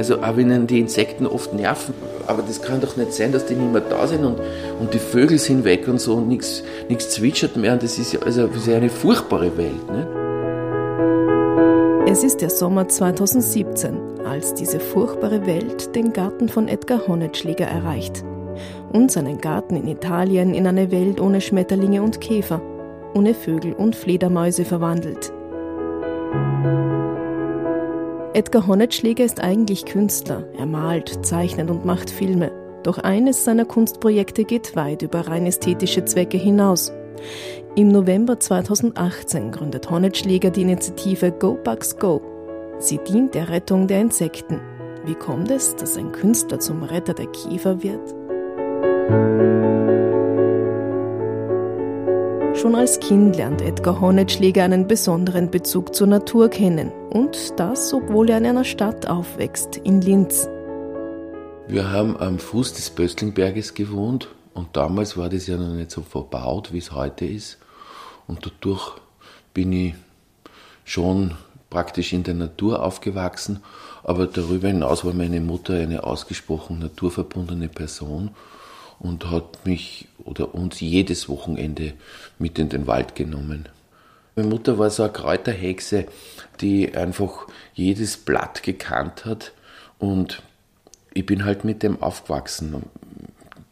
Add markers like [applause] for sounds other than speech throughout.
Also auch wenn die Insekten oft nerven, aber das kann doch nicht sein, dass die nicht mehr da sind und, und die Vögel sind weg und so und nichts zwitschert mehr und das ist ja also eine furchtbare Welt. Ne? Es ist der Sommer 2017, als diese furchtbare Welt den Garten von Edgar Honetschläger erreicht. Und seinen Garten in Italien in eine Welt ohne Schmetterlinge und Käfer, ohne Vögel und Fledermäuse verwandelt. Edgar Honetschläger ist eigentlich Künstler. Er malt, zeichnet und macht Filme. Doch eines seiner Kunstprojekte geht weit über rein ästhetische Zwecke hinaus. Im November 2018 gründet Honetschläger die Initiative Go Bugs Go. Sie dient der Rettung der Insekten. Wie kommt es, dass ein Künstler zum Retter der Käfer wird? Schon als Kind lernt Edgar Honetschläger einen besonderen Bezug zur Natur kennen. Und das, obwohl er in einer Stadt aufwächst, in Linz. Wir haben am Fuß des Böstlingberges gewohnt und damals war das ja noch nicht so verbaut, wie es heute ist. Und dadurch bin ich schon praktisch in der Natur aufgewachsen. Aber darüber hinaus war meine Mutter eine ausgesprochen naturverbundene Person und hat mich oder uns jedes Wochenende mit in den Wald genommen. Meine Mutter war so eine Kräuterhexe, die einfach jedes Blatt gekannt hat und ich bin halt mit dem aufgewachsen.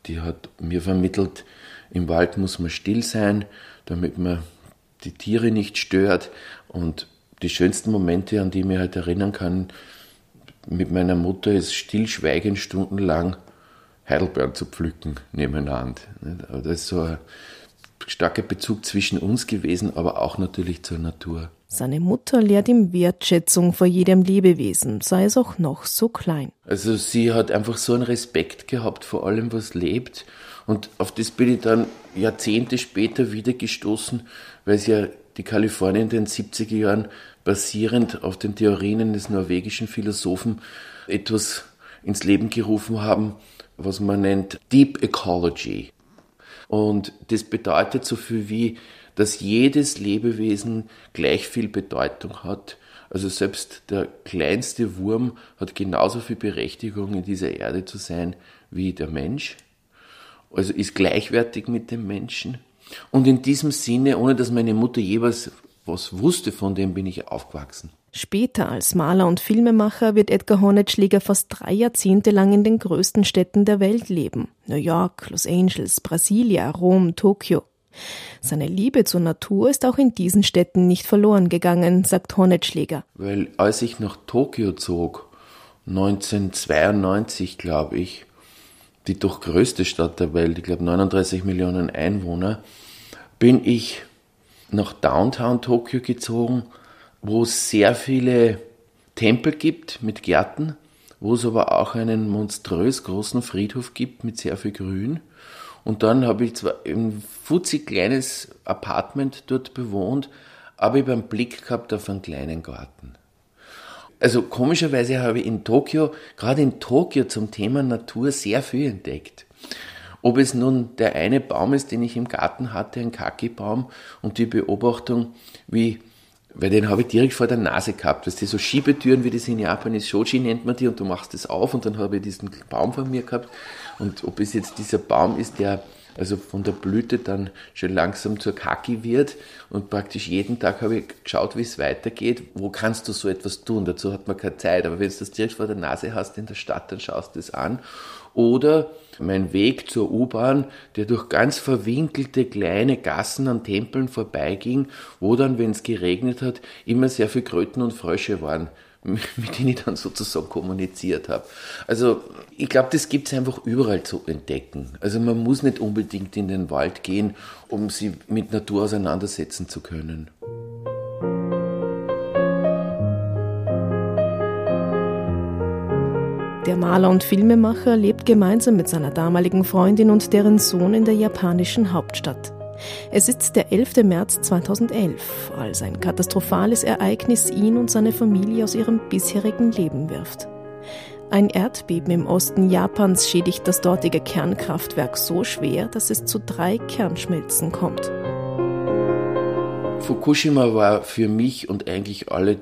Die hat mir vermittelt, im Wald muss man still sein, damit man die Tiere nicht stört und die schönsten Momente, an die ich mich halt erinnern kann, mit meiner Mutter ist stillschweigen stundenlang Heidelbeeren zu pflücken nebeneinander. Das ist so ein starker Bezug zwischen uns gewesen, aber auch natürlich zur Natur. Seine Mutter lehrt ihm Wertschätzung vor jedem Lebewesen, sei es auch noch so klein. Also sie hat einfach so einen Respekt gehabt vor allem, was lebt. Und auf das bin ich dann Jahrzehnte später wieder gestoßen, weil sie ja die Kalifornien in den 70er Jahren basierend auf den Theorien des norwegischen Philosophen etwas ins Leben gerufen haben, was man nennt Deep Ecology. Und das bedeutet so viel wie, dass jedes Lebewesen gleich viel Bedeutung hat. Also selbst der kleinste Wurm hat genauso viel Berechtigung in dieser Erde zu sein wie der Mensch. Also ist gleichwertig mit dem Menschen. Und in diesem Sinne, ohne dass meine Mutter jeweils was wusste von dem, bin ich aufgewachsen. Später als Maler und Filmemacher wird Edgar Hornetschläger fast drei Jahrzehnte lang in den größten Städten der Welt leben. New York, Los Angeles, Brasilia, Rom, Tokio. Seine Liebe zur Natur ist auch in diesen Städten nicht verloren gegangen, sagt Hornetschläger. Weil als ich nach Tokio zog, 1992 glaube ich, die doch größte Stadt der Welt, ich glaube 39 Millionen Einwohner, bin ich nach Downtown Tokio gezogen wo es sehr viele Tempel gibt mit Gärten, wo es aber auch einen monströs großen Friedhof gibt mit sehr viel Grün. Und dann habe ich zwar ein futzig kleines Apartment dort bewohnt, aber ich habe einen Blick gehabt auf einen kleinen Garten. Also komischerweise habe ich in Tokio, gerade in Tokio zum Thema Natur sehr viel entdeckt. Ob es nun der eine Baum ist, den ich im Garten hatte, ein Kaki-Baum, und die Beobachtung, wie weil den habe ich direkt vor der Nase gehabt. Weißt du, so Schiebetüren, wie das in Japan ist, Shoji nennt man die, und du machst das auf und dann habe ich diesen Baum vor mir gehabt. Und ob es jetzt dieser Baum ist, der also von der Blüte dann schon langsam zur Kaki wird und praktisch jeden Tag habe ich geschaut, wie es weitergeht. Wo kannst du so etwas tun? Dazu hat man keine Zeit. Aber wenn du das direkt vor der Nase hast in der Stadt, dann schaust du es an. Oder mein Weg zur U-Bahn, der durch ganz verwinkelte kleine Gassen an Tempeln vorbeiging, wo dann, wenn es geregnet hat, immer sehr viel Kröten und Frösche waren, [laughs] mit denen ich dann sozusagen kommuniziert habe. Also ich glaube, das gibt es einfach überall zu entdecken. Also man muss nicht unbedingt in den Wald gehen, um sich mit Natur auseinandersetzen zu können. Der Maler und Filmemacher lebt gemeinsam mit seiner damaligen Freundin und deren Sohn in der japanischen Hauptstadt. Es ist der 11. März 2011, als ein katastrophales Ereignis ihn und seine Familie aus ihrem bisherigen Leben wirft. Ein Erdbeben im Osten Japans schädigt das dortige Kernkraftwerk so schwer, dass es zu drei Kernschmelzen kommt. Fukushima war für mich und eigentlich alle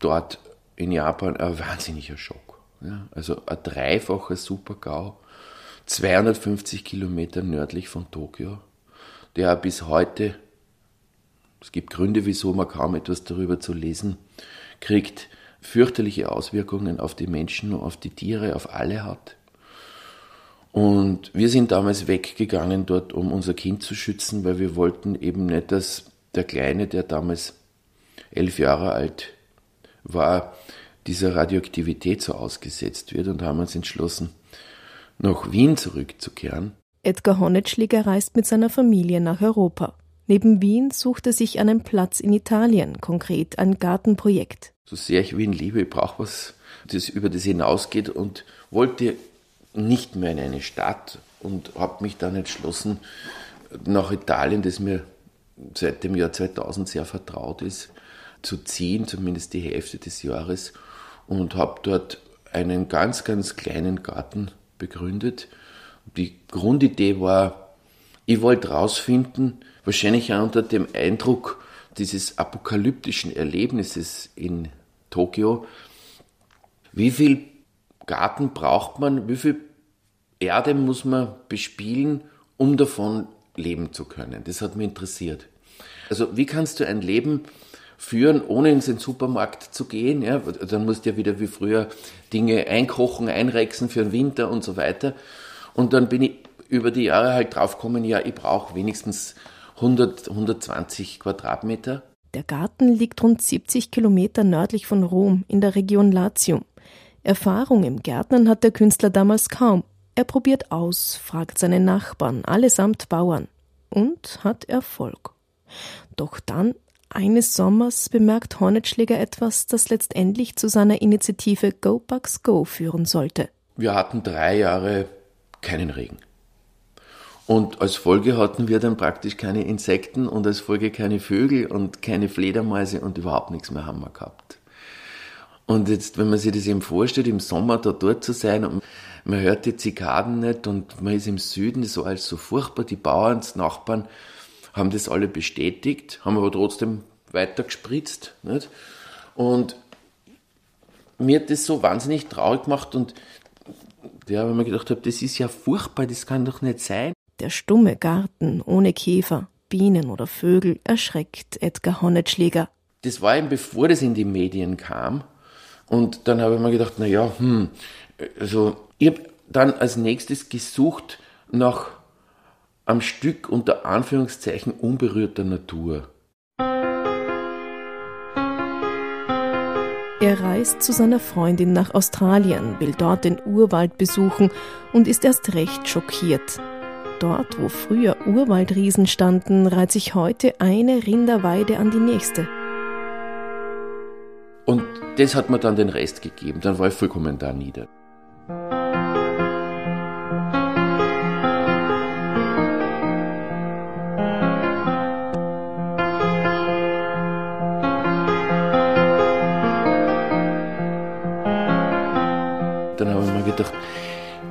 dort in Japan ein wahnsinniger Schock. Ja, also ein dreifacher Super-GAU, 250 Kilometer nördlich von Tokio, der bis heute, es gibt Gründe, wieso man kaum etwas darüber zu lesen kriegt, fürchterliche Auswirkungen auf die Menschen, auf die Tiere, auf alle hat. Und wir sind damals weggegangen dort, um unser Kind zu schützen, weil wir wollten eben nicht, dass der Kleine, der damals elf Jahre alt war, dieser Radioaktivität so ausgesetzt wird und haben uns entschlossen, nach Wien zurückzukehren. Edgar Honetschläger reist mit seiner Familie nach Europa. Neben Wien sucht er sich einen Platz in Italien, konkret ein Gartenprojekt. So sehr ich Wien liebe, ich brauche was, das über das hinausgeht und wollte nicht mehr in eine Stadt und habe mich dann entschlossen, nach Italien, das mir seit dem Jahr 2000 sehr vertraut ist, zu ziehen, zumindest die Hälfte des Jahres, und habe dort einen ganz, ganz kleinen Garten begründet. Die Grundidee war, ich wollte herausfinden, wahrscheinlich auch unter dem Eindruck dieses apokalyptischen Erlebnisses in Tokio, wie viel Garten braucht man, wie viel Erde muss man bespielen, um davon leben zu können. Das hat mich interessiert. Also wie kannst du ein Leben führen, ohne in den Supermarkt zu gehen? Ja, dann musst du ja wieder wie früher Dinge einkochen, einrechsen für den Winter und so weiter. Und dann bin ich über die Jahre halt draufgekommen, ja, ich brauche wenigstens 100, 120 Quadratmeter. Der Garten liegt rund 70 Kilometer nördlich von Rom in der Region Latium. Erfahrung im Gärtnern hat der Künstler damals kaum. Er probiert aus, fragt seine Nachbarn, allesamt Bauern, und hat Erfolg. Doch dann, eines Sommers, bemerkt Hornetschläger etwas, das letztendlich zu seiner Initiative Go Bugs Go führen sollte. Wir hatten drei Jahre keinen Regen. Und als Folge hatten wir dann praktisch keine Insekten und als Folge keine Vögel und keine Fledermäuse und überhaupt nichts mehr haben wir gehabt. Und jetzt, wenn man sich das eben vorstellt, im Sommer da dort zu sein und man hört die Zikaden nicht und man ist im Süden, so als so furchtbar. Die Bauern, die Nachbarn haben das alle bestätigt, haben aber trotzdem weiter gespritzt. Nicht? Und mir hat das so wahnsinnig traurig gemacht und ja, wenn man gedacht habe, das ist ja furchtbar, das kann doch nicht sein. Der stumme Garten ohne Käfer, Bienen oder Vögel erschreckt Edgar Honnetschläger. Das war eben bevor das in die Medien kam. Und dann habe ich mir gedacht, na ja, hm, also ich habe dann als nächstes gesucht nach am Stück unter Anführungszeichen unberührter Natur. Er reist zu seiner Freundin nach Australien, will dort den Urwald besuchen und ist erst recht schockiert. Dort, wo früher Urwaldriesen standen, reiht sich heute eine Rinderweide an die nächste. Und das hat mir dann den Rest gegeben. Dann war ich vollkommen da nieder.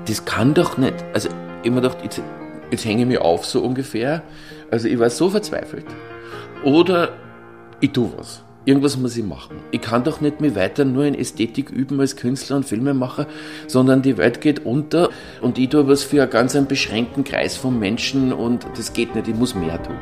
Das kann doch nicht. Also ich mir gedacht, jetzt, jetzt hänge ich mich auf so ungefähr. Also ich war so verzweifelt. Oder ich tue was. Irgendwas muss ich machen. Ich kann doch nicht mehr weiter nur in Ästhetik üben als Künstler und Filmemacher, sondern die Welt geht unter und ich tue was für einen ganz einen beschränkten Kreis von Menschen und das geht nicht, ich muss mehr tun.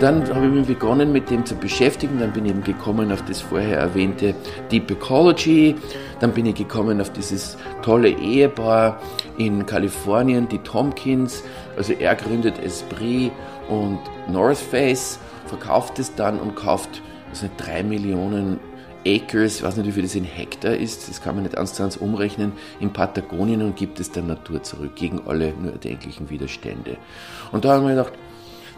Und dann habe ich mich begonnen, mit dem zu beschäftigen. Dann bin ich eben gekommen auf das vorher erwähnte Deep Ecology. Dann bin ich gekommen auf dieses tolle Ehepaar in Kalifornien, die Tompkins. Also er gründet Esprit und North Face, verkauft es dann und kauft also drei Millionen Acres, ich weiß nicht, wie viel das in Hektar ist, das kann man nicht eins umrechnen, in Patagonien und gibt es der Natur zurück, gegen alle nur erdenklichen Widerstände. Und da haben wir gedacht,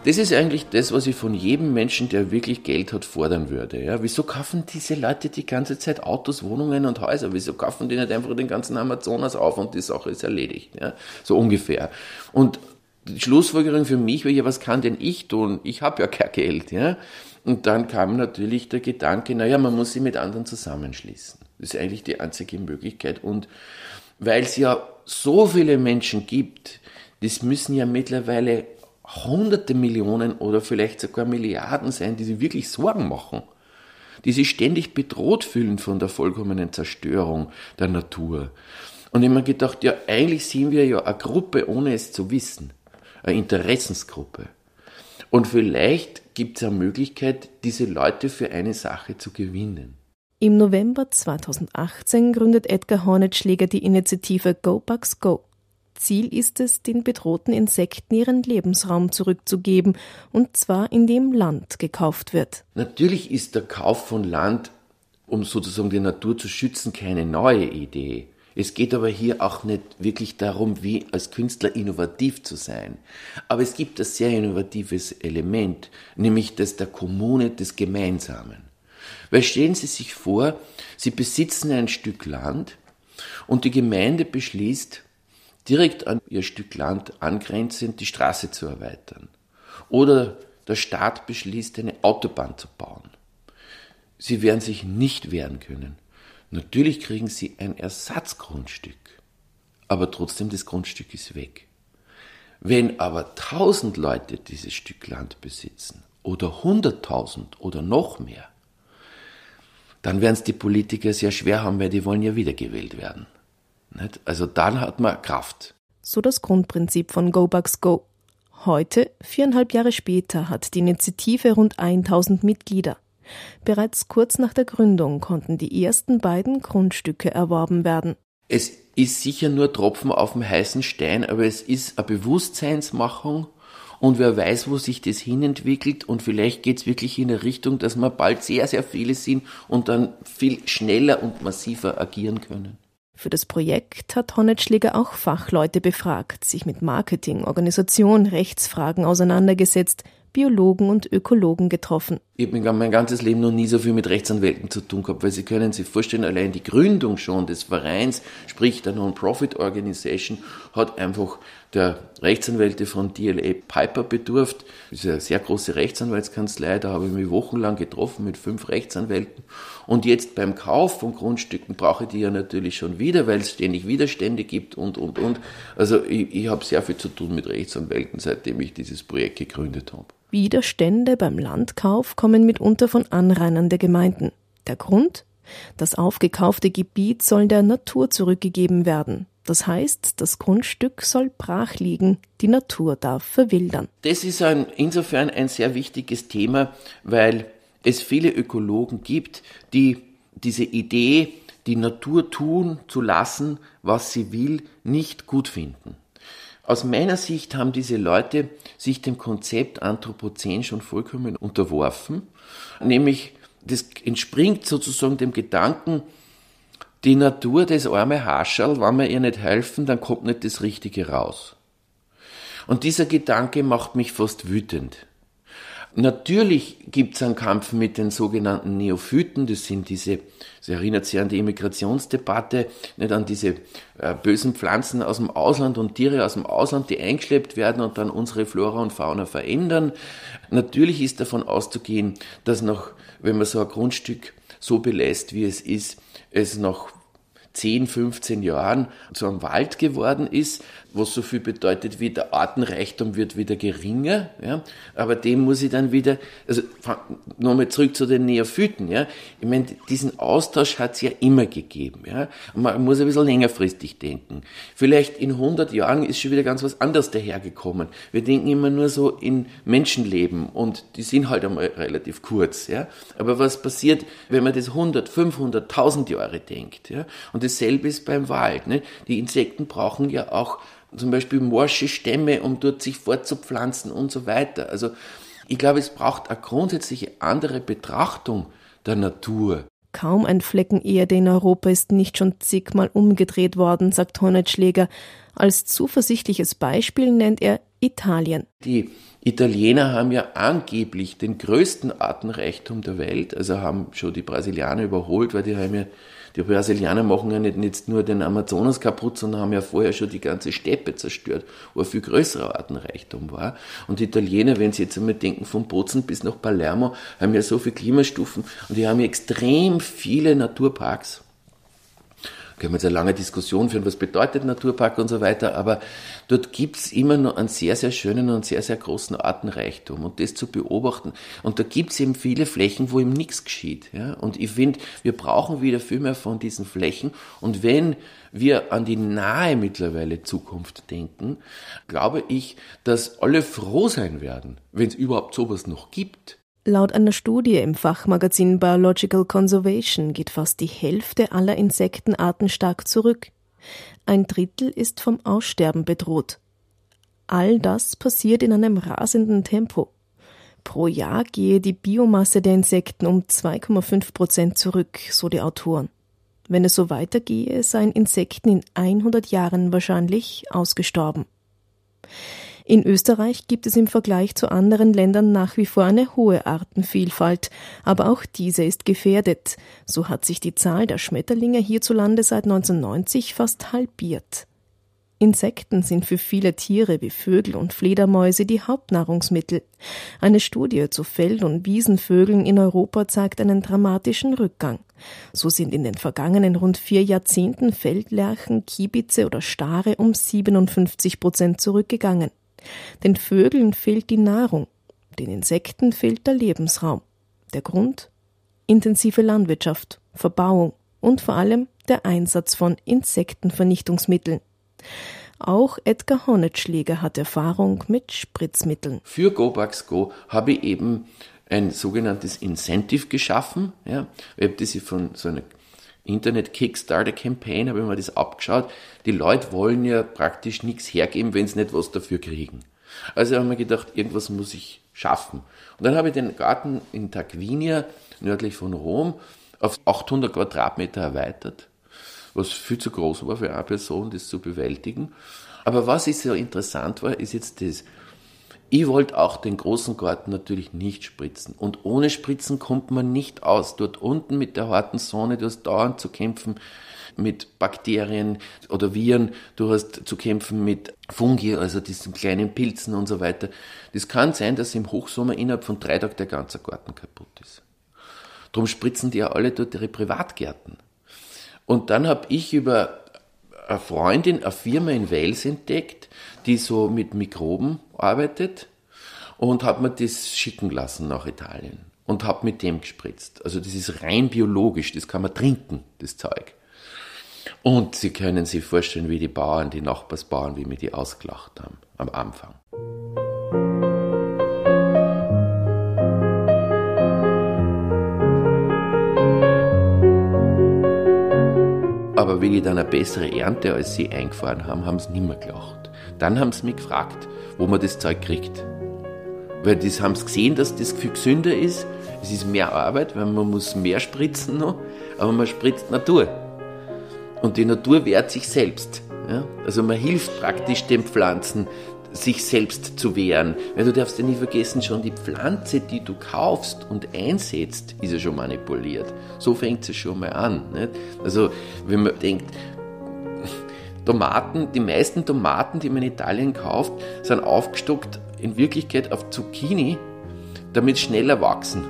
das ist eigentlich das, was ich von jedem Menschen, der wirklich Geld hat, fordern würde. Ja, wieso kaufen diese Leute die ganze Zeit Autos, Wohnungen und Häuser? Wieso kaufen die nicht einfach den ganzen Amazonas auf und die Sache ist erledigt? Ja, so ungefähr. Und die Schlussfolgerung für mich war ja, was kann denn ich tun? Ich habe ja kein Geld. Ja? Und dann kam natürlich der Gedanke, naja, man muss sich mit anderen zusammenschließen. Das ist eigentlich die einzige Möglichkeit. Und weil es ja so viele Menschen gibt, das müssen ja mittlerweile hunderte Millionen oder vielleicht sogar Milliarden sein, die sich wirklich Sorgen machen. die sich ständig bedroht fühlen von der vollkommenen Zerstörung der Natur. Und ich habe mir gedacht, ja, eigentlich sind wir ja eine Gruppe, ohne es zu wissen. Eine Interessensgruppe. Und vielleicht gibt es eine Möglichkeit, diese Leute für eine Sache zu gewinnen. Im November 2018 gründet Edgar Hornetschläger die Initiative Go Bugs Go. Ziel ist es, den bedrohten Insekten ihren Lebensraum zurückzugeben, und zwar indem Land gekauft wird. Natürlich ist der Kauf von Land, um sozusagen die Natur zu schützen, keine neue Idee. Es geht aber hier auch nicht wirklich darum, wie als Künstler innovativ zu sein. Aber es gibt ein sehr innovatives Element, nämlich das der Kommune, des Gemeinsamen. Weil stellen Sie sich vor, Sie besitzen ein Stück Land und die Gemeinde beschließt, direkt an ihr Stück Land angrenzend die Straße zu erweitern. Oder der Staat beschließt, eine Autobahn zu bauen. Sie werden sich nicht wehren können. Natürlich kriegen sie ein Ersatzgrundstück, aber trotzdem das Grundstück ist weg. Wenn aber tausend Leute dieses Stück Land besitzen oder hunderttausend oder noch mehr, dann werden es die Politiker sehr schwer haben, weil die wollen ja wiedergewählt werden. Also dann hat man Kraft. So das Grundprinzip von Go Bugs Go. Heute, viereinhalb Jahre später, hat die Initiative rund 1000 Mitglieder. Bereits kurz nach der Gründung konnten die ersten beiden Grundstücke erworben werden. Es ist sicher nur Tropfen auf dem heißen Stein, aber es ist eine Bewusstseinsmachung und wer weiß, wo sich das hinentwickelt und vielleicht geht es wirklich in eine Richtung, dass wir bald sehr, sehr viele sind und dann viel schneller und massiver agieren können. Für das Projekt hat Honnetschläger auch Fachleute befragt, sich mit Marketing, Organisation, Rechtsfragen auseinandergesetzt, Biologen und Ökologen getroffen. Ich habe mein ganzes Leben noch nie so viel mit Rechtsanwälten zu tun gehabt, weil Sie können sich vorstellen, allein die Gründung schon des Vereins, sprich der Non-Profit-Organisation, hat einfach der Rechtsanwälte von DLA Piper bedurft. Das ist eine sehr große Rechtsanwaltskanzlei, da habe ich mich wochenlang getroffen mit fünf Rechtsanwälten. Und jetzt beim Kauf von Grundstücken brauche ich die ja natürlich schon wieder, weil es ständig Widerstände gibt und, und, und. Also ich, ich habe sehr viel zu tun mit Rechtsanwälten, seitdem ich dieses Projekt gegründet habe. Widerstände beim Landkauf kommen mitunter von Anrainern der Gemeinden. Der Grund? Das aufgekaufte Gebiet soll der Natur zurückgegeben werden. Das heißt, das Grundstück soll brach liegen, die Natur darf verwildern. Das ist ein, insofern ein sehr wichtiges Thema, weil es viele Ökologen gibt, die diese Idee, die Natur tun zu lassen, was sie will, nicht gut finden. Aus meiner Sicht haben diese Leute sich dem Konzept Anthropozän schon vollkommen unterworfen, nämlich das entspringt sozusagen dem Gedanken, die Natur, das arme Hascherl, wenn wir ihr nicht helfen, dann kommt nicht das Richtige raus. Und dieser Gedanke macht mich fast wütend. Natürlich gibt es einen Kampf mit den sogenannten Neophyten, das sind diese, das erinnert sich an die Immigrationsdebatte, nicht an diese äh, bösen Pflanzen aus dem Ausland und Tiere aus dem Ausland, die eingeschleppt werden und dann unsere Flora und Fauna verändern. Natürlich ist davon auszugehen, dass noch, wenn man so ein Grundstück so belässt, wie es ist, es nach 10, 15 Jahren zu einem Wald geworden ist, was so viel bedeutet wie der Artenreichtum wird wieder geringer, ja, aber dem muss ich dann wieder, also nochmal zurück zu den Neophyten, ja, ich meine, diesen Austausch hat es ja immer gegeben, ja, und man muss ein bisschen längerfristig denken. Vielleicht in 100 Jahren ist schon wieder ganz was anderes dahergekommen. Wir denken immer nur so in Menschenleben und die sind halt einmal relativ kurz, ja, aber was passiert, wenn man das 100, 500, 1000 Jahre denkt, ja, und dasselbe ist beim Wald. Ne? Die Insekten brauchen ja auch zum Beispiel morsche Stämme, um dort sich fortzupflanzen und so weiter. Also ich glaube, es braucht eine grundsätzliche andere Betrachtung der Natur. Kaum ein Flecken Erde in Europa ist nicht schon zigmal umgedreht worden, sagt Hornetschläger. Als zuversichtliches Beispiel nennt er Italien. Die Italiener haben ja angeblich den größten Artenreichtum der Welt, also haben schon die Brasilianer überholt, weil die haben ja die Brasilianer machen ja nicht jetzt nur den Amazonas kaputt, sondern haben ja vorher schon die ganze Steppe zerstört, wo ein viel größerer Artenreichtum war. Und die Italiener, wenn sie jetzt einmal denken, von Bozen bis nach Palermo, haben ja so viele Klimastufen und die haben ja extrem viele Naturparks. Können wir jetzt eine lange Diskussion führen, was bedeutet Naturpark und so weiter, aber dort gibt's immer noch einen sehr, sehr schönen und sehr, sehr großen Artenreichtum und das zu beobachten. Und da gibt's eben viele Flächen, wo eben nichts geschieht. Ja? Und ich finde, wir brauchen wieder viel mehr von diesen Flächen. Und wenn wir an die nahe mittlerweile Zukunft denken, glaube ich, dass alle froh sein werden, wenn es überhaupt sowas noch gibt. Laut einer Studie im Fachmagazin Biological Conservation geht fast die Hälfte aller Insektenarten stark zurück. Ein Drittel ist vom Aussterben bedroht. All das passiert in einem rasenden Tempo. Pro Jahr gehe die Biomasse der Insekten um 2,5 Prozent zurück, so die Autoren. Wenn es so weitergehe, seien Insekten in 100 Jahren wahrscheinlich ausgestorben. In Österreich gibt es im Vergleich zu anderen Ländern nach wie vor eine hohe Artenvielfalt, aber auch diese ist gefährdet. So hat sich die Zahl der Schmetterlinge hierzulande seit 1990 fast halbiert. Insekten sind für viele Tiere wie Vögel und Fledermäuse die Hauptnahrungsmittel. Eine Studie zu Feld- und Wiesenvögeln in Europa zeigt einen dramatischen Rückgang. So sind in den vergangenen rund vier Jahrzehnten Feldlerchen, Kiebitze oder Stare um 57 Prozent zurückgegangen. Den Vögeln fehlt die Nahrung, den Insekten fehlt der Lebensraum. Der Grund? Intensive Landwirtschaft, Verbauung und vor allem der Einsatz von Insektenvernichtungsmitteln. Auch Edgar Honetschläger hat Erfahrung mit Spritzmitteln. Für GoBugs Go habe ich eben ein sogenanntes Incentive geschaffen. Ja. Ich habe das von so einer Internet-Kickstarter-Campaign, habe ich mir das abgeschaut. Die Leute wollen ja praktisch nichts hergeben, wenn sie nicht was dafür kriegen. Also habe ich mir gedacht, irgendwas muss ich schaffen. Und dann habe ich den Garten in Tarquinia, nördlich von Rom, auf 800 Quadratmeter erweitert, was viel zu groß war für eine Person, das zu bewältigen. Aber was ist so interessant war, ist jetzt das. Ich wollte auch den großen Garten natürlich nicht spritzen. Und ohne Spritzen kommt man nicht aus. Dort unten mit der harten Sonne, du hast dauernd zu kämpfen mit Bakterien oder Viren, du hast zu kämpfen mit Fungi, also diesen kleinen Pilzen und so weiter. Das kann sein, dass im Hochsommer innerhalb von drei Tagen der ganze Garten kaputt ist. Darum spritzen die ja alle dort ihre Privatgärten. Und dann habe ich über eine Freundin eine Firma in Wales entdeckt, die so mit Mikroben arbeitet und habe mir das schicken lassen nach Italien und habe mit dem gespritzt. Also das ist rein biologisch, das kann man trinken, das Zeug. Und Sie können sich vorstellen, wie die Bauern, die Nachbarsbauern, wie mir die ausgelacht haben am Anfang. Aber wie ich dann eine bessere Ernte als sie eingefahren haben, haben sie nicht mehr gelacht. Dann haben sie mich gefragt, wo man das Zeug kriegt. Weil das haben sie gesehen, dass das viel gesünder ist. Es ist mehr Arbeit, weil man muss mehr spritzen noch, aber man spritzt Natur. Und die Natur wehrt sich selbst. Ja? Also man hilft praktisch den Pflanzen, sich selbst zu wehren. Weil du darfst ja nie vergessen, schon die Pflanze, die du kaufst und einsetzt, ist ja schon manipuliert. So fängt es schon mal an. Nicht? Also wenn man denkt, Tomaten, die meisten Tomaten, die man in Italien kauft, sind aufgestockt in Wirklichkeit auf Zucchini, damit schneller wachsen.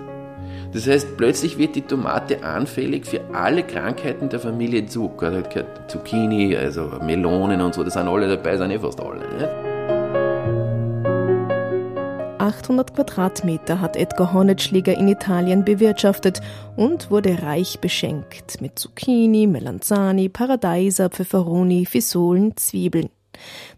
Das heißt, plötzlich wird die Tomate anfällig für alle Krankheiten der Familie Zucker. Zucchini, also Melonen und so, das sind alle dabei, sind eh fast alle. Nicht? 800 Quadratmeter hat Edgar Hornetschläger in Italien bewirtschaftet und wurde reich beschenkt mit Zucchini, Melanzani, Paradeiser, Pfefferoni, Fisolen, Zwiebeln.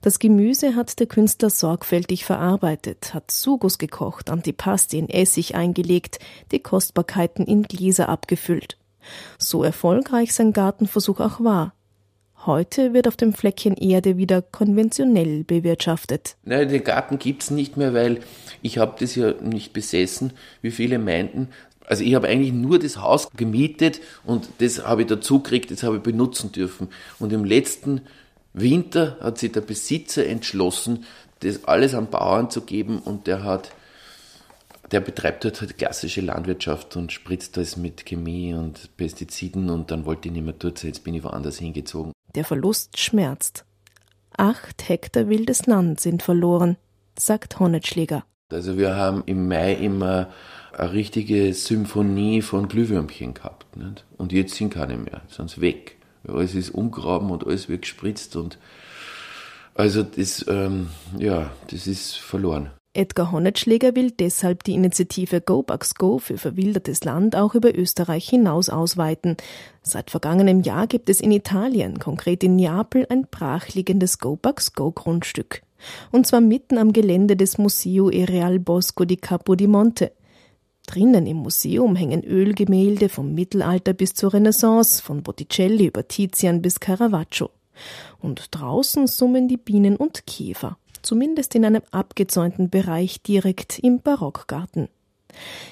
Das Gemüse hat der Künstler sorgfältig verarbeitet, hat Sugus gekocht, Antipasti in Essig eingelegt, die Kostbarkeiten in Gläser abgefüllt. So erfolgreich sein Gartenversuch auch war. Heute wird auf dem Fleckchen Erde wieder konventionell bewirtschaftet. Nein, den Garten gibt's nicht mehr, weil ich habe das ja nicht besessen, wie viele meinten. Also ich habe eigentlich nur das Haus gemietet und das habe ich dazu gekriegt, das habe ich benutzen dürfen. Und im letzten Winter hat sich der Besitzer entschlossen, das alles an Bauern zu geben und der hat der betreibt dort halt klassische Landwirtschaft und spritzt das mit Chemie und Pestiziden und dann wollte ich nicht mehr dort sein, jetzt bin ich woanders hingezogen. Der Verlust schmerzt. Acht Hektar wildes Land sind verloren, sagt Honnetschläger. Also wir haben im Mai immer eine richtige Symphonie von Glühwürmchen gehabt. Nicht? Und jetzt sind keine mehr, sind weg. Alles ist umgraben und alles wird gespritzt und also das, ähm, ja, das ist verloren. Edgar Honnetschläger will deshalb die Initiative Go Bugs Go für verwildertes Land auch über Österreich hinaus ausweiten. Seit vergangenem Jahr gibt es in Italien, konkret in Neapel, ein brachliegendes Go Bugs Go Grundstück. Und zwar mitten am Gelände des Museo e Real Bosco di Capodimonte. Drinnen im Museum hängen Ölgemälde vom Mittelalter bis zur Renaissance, von Botticelli über Tizian bis Caravaggio. Und draußen summen die Bienen und Käfer zumindest in einem abgezäunten Bereich direkt im Barockgarten.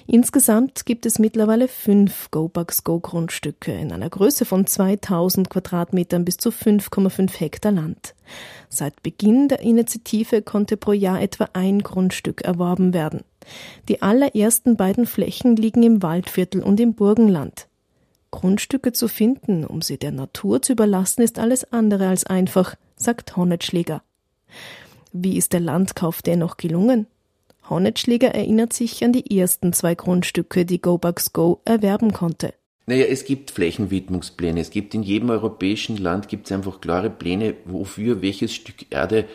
Insgesamt gibt es mittlerweile fünf GoBugs Go Grundstücke in einer Größe von 2000 Quadratmetern bis zu 5,5 Hektar Land. Seit Beginn der Initiative konnte pro Jahr etwa ein Grundstück erworben werden. Die allerersten beiden Flächen liegen im Waldviertel und im Burgenland. Grundstücke zu finden, um sie der Natur zu überlassen, ist alles andere als einfach, sagt Honnetschläger. Wie ist der Landkauf dennoch gelungen? Honnetschläger erinnert sich an die ersten zwei Grundstücke, die GoBugs Go erwerben konnte. Naja, es gibt Flächenwidmungspläne. Es gibt in jedem europäischen Land gibt es einfach klare Pläne, wofür welches Stück Erde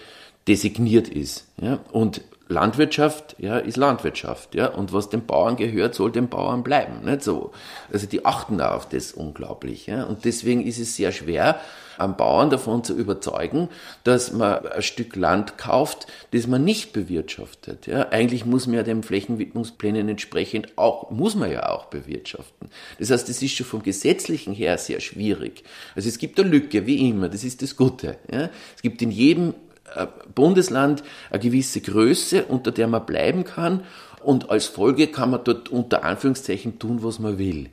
designiert ist. Ja? Und Landwirtschaft, ja, ist Landwirtschaft, ja, und was den Bauern gehört, soll den Bauern bleiben, nicht so. Also die achten auf das unglaublich, ja, und deswegen ist es sehr schwer, am Bauern davon zu überzeugen, dass man ein Stück Land kauft, das man nicht bewirtschaftet, ja. Eigentlich muss man ja den Flächenwidmungsplänen entsprechend auch, muss man ja auch bewirtschaften. Das heißt, das ist schon vom Gesetzlichen her sehr schwierig. Also es gibt eine Lücke, wie immer, das ist das Gute, ja. Es gibt in jedem äh, Bundesland eine gewisse Größe, unter der man bleiben kann und als Folge kann man dort unter Anführungszeichen tun, was man will.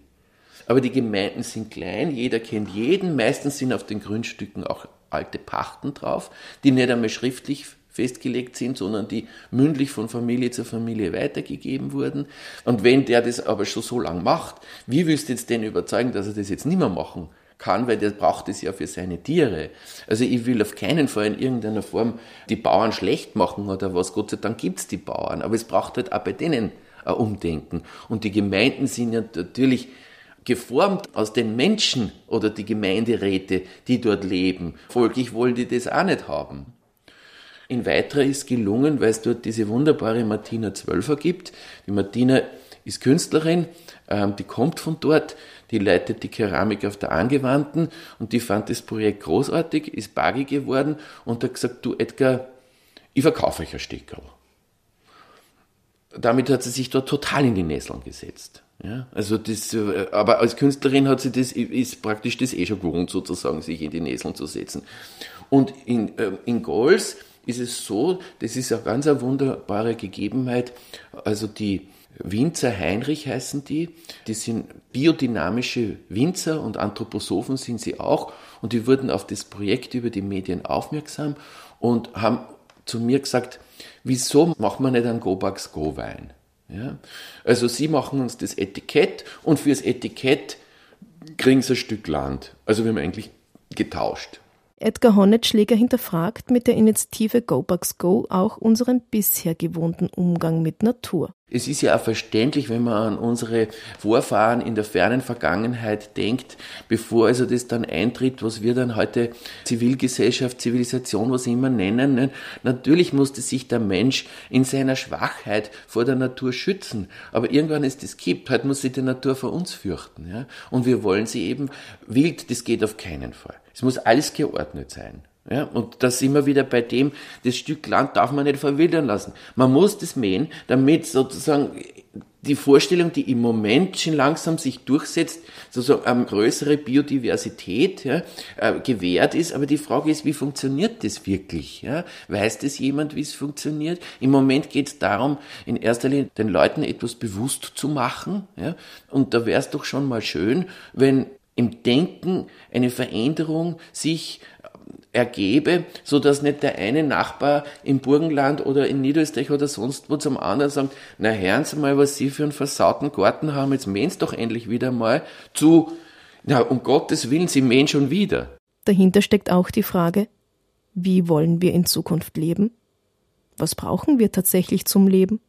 Aber die Gemeinden sind klein, jeder kennt jeden, meistens sind auf den Grundstücken auch alte Pachten drauf, die nicht einmal schriftlich festgelegt sind, sondern die mündlich von Familie zu Familie weitergegeben wurden. Und wenn der das aber schon so lang macht, wie willst du jetzt den überzeugen, dass er das jetzt nicht mehr machen kann, weil der braucht es ja für seine Tiere. Also ich will auf keinen Fall in irgendeiner Form die Bauern schlecht machen oder was. Gott sei Dank gibt's die Bauern, aber es braucht halt auch bei denen ein Umdenken. Und die Gemeinden sind ja natürlich geformt aus den Menschen oder die Gemeinderäte, die dort leben. Folglich wollen die das auch nicht haben. In weiterer ist gelungen, weil es dort diese wunderbare Martina Zwölfer gibt. Die Martina ist Künstlerin, ähm, die kommt von dort, die leitet die Keramik auf der Angewandten und die fand das Projekt großartig, ist Bagi geworden und hat gesagt, du Edgar, ich verkaufe euch ein Steckerl. Damit hat sie sich dort total in die Nesseln gesetzt. Ja, also das, äh, aber als Künstlerin hat sie das, ist praktisch das eh schon gewohnt, sozusagen, sich in die Nesseln zu setzen. Und in, äh, in Gols ist es so, das ist eine ganz eine wunderbare Gegebenheit, also die, Winzer Heinrich heißen die. Die sind biodynamische Winzer und Anthroposophen sind sie auch. Und die wurden auf das Projekt über die Medien aufmerksam und haben zu mir gesagt, wieso machen wir nicht einen Gobax Go Wein? Ja? Also sie machen uns das Etikett und fürs Etikett kriegen sie ein Stück Land. Also wir haben eigentlich getauscht. Edgar Honnetschläger hinterfragt mit der Initiative GoBugs Go auch unseren bisher gewohnten Umgang mit Natur. Es ist ja auch verständlich, wenn man an unsere Vorfahren in der fernen Vergangenheit denkt, bevor also das dann eintritt, was wir dann heute Zivilgesellschaft, Zivilisation, was immer nennen. Ne? Natürlich musste sich der Mensch in seiner Schwachheit vor der Natur schützen. Aber irgendwann ist es kippt, heute muss sich die Natur vor uns fürchten. Ja? Und wir wollen sie eben wild, das geht auf keinen Fall. Es muss alles geordnet sein. Ja, und das immer wieder bei dem, das Stück Land darf man nicht verwildern lassen. Man muss das mähen, damit sozusagen die Vorstellung, die im Moment schon langsam sich durchsetzt, sozusagen eine größere Biodiversität ja, äh, gewährt ist. Aber die Frage ist, wie funktioniert das wirklich? Ja? Weiß das jemand, wie es funktioniert? Im Moment geht es darum, in erster Linie den Leuten etwas bewusst zu machen. Ja? Und da wäre es doch schon mal schön, wenn im Denken eine Veränderung sich ergebe, so dass nicht der eine Nachbar im Burgenland oder in Niederösterreich oder sonst wo zum anderen sagt, na hören Sie mal, was Sie für einen versauten Garten haben, jetzt mähen Sie doch endlich wieder mal, zu, na um Gottes Willen, Sie mähen schon wieder. Dahinter steckt auch die Frage, wie wollen wir in Zukunft leben? Was brauchen wir tatsächlich zum Leben?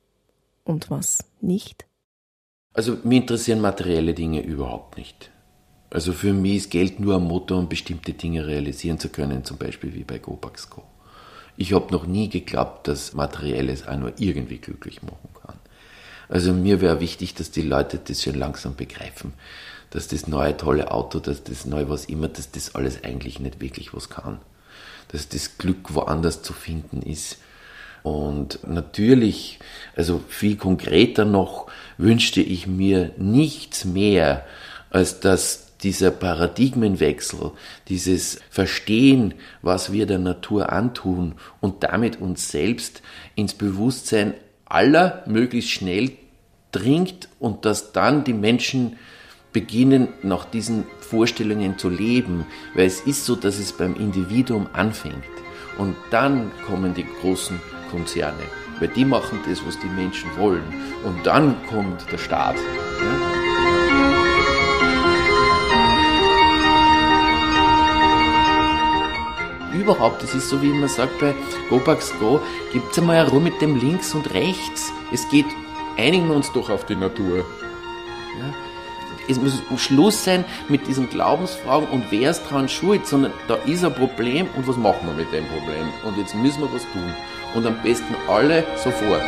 Und was nicht? Also mir interessieren materielle Dinge überhaupt nicht. Also für mich ist Geld nur ein Motor, um bestimmte Dinge realisieren zu können, zum Beispiel wie bei GoPaxco. Ich habe noch nie geglaubt, dass Materielles auch nur irgendwie glücklich machen kann. Also mir wäre wichtig, dass die Leute das schon langsam begreifen, dass das neue tolle Auto, dass das neue was immer, dass das alles eigentlich nicht wirklich was kann. Dass das Glück woanders zu finden ist. Und natürlich, also viel konkreter noch, wünschte ich mir nichts mehr, als dass dieser Paradigmenwechsel, dieses Verstehen, was wir der Natur antun und damit uns selbst ins Bewusstsein aller möglichst schnell dringt und dass dann die Menschen beginnen, nach diesen Vorstellungen zu leben, weil es ist so, dass es beim Individuum anfängt und dann kommen die großen Konzerne, weil die machen das, was die Menschen wollen und dann kommt der Staat. Ja? Überhaupt, das ist so wie man sagt bei GoBugs Go, gibt es einmal herum mit dem links und rechts. Es geht, einigen wir uns doch auf die Natur. Ja? Es muss Schluss sein mit diesen Glaubensfragen und wer ist dran schuld, sondern da ist ein Problem und was machen wir mit dem Problem? Und jetzt müssen wir was tun. Und am besten alle sofort.